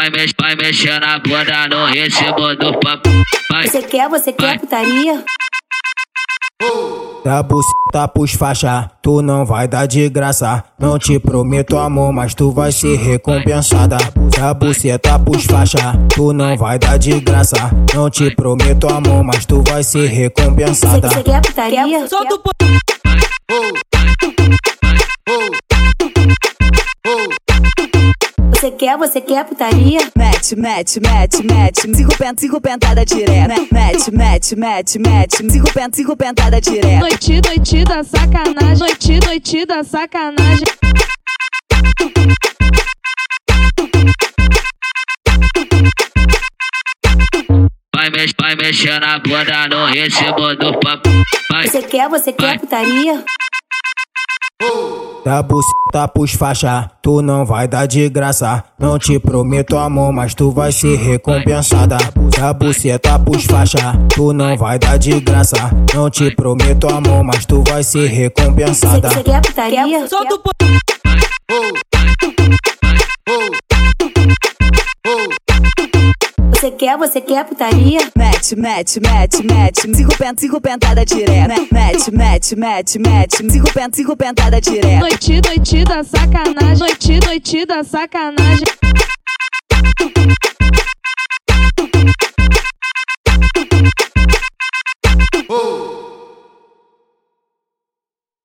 vai, mex, vai mexer na bunda no ritmo do papo. Vai, Você quer, você quer putaria? Da buceta pros faixa, tu não vai dar de graça. Não te prometo amor, mas tu vai ser recompensada. Da buceta pros faixa, tu não vai dar de graça. Não te prometo amor, mas tu vai ser recompensada. você quer putaria? Solta o Você quer, você quer putaria? Mete, mete, mete, mete. Cinco pentas, cinco pentada direto. Mete, mete, mete, mete. Cinco pentas, cinco pentada direto. Noite, noite da sacanagem. Noite, noite da sacanagem. vai, mex, vai mexer na bunda no ritmo do papo. Vai, Você quer, você quer putaria? Da buceta pros faixa, tu não vai dar de graça. Não te prometo amor, mas tu vai ser recompensada. Da buceta pros faixa, tu não vai dar de graça. Não te prometo amor, mas tu vai ser recompensada. você quer putaria? Solta o quer, você quer putaria? Mete, mete, mete, mete. Cinco pentas, cinco pentada direto. Mete, mete, mete, mete. Cinco pentas, cinco pentada direto. Noite, noite da sacanagem. Noite, noite da sacanagem.